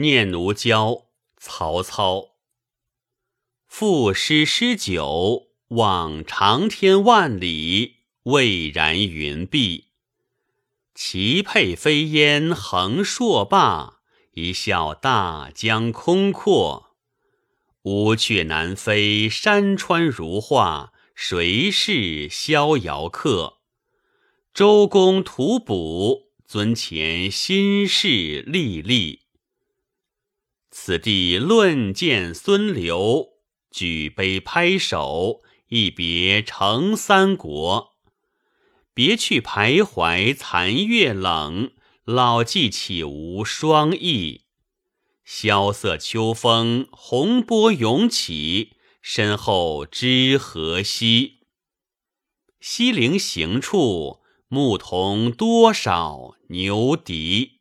念奴娇，曹操。赋诗诗酒，望长天万里，蔚然云碧。齐沛飞烟横槊罢，一笑大江空阔。乌鹊南飞山川如画，谁是逍遥客？周公吐哺，尊前心事历历。此地论剑孙刘，举杯拍手，一别成三国。别去徘徊残月冷，老骥岂无双翼？萧瑟秋风，洪波涌起，身后知何夕？西陵行处，牧童多少牛笛。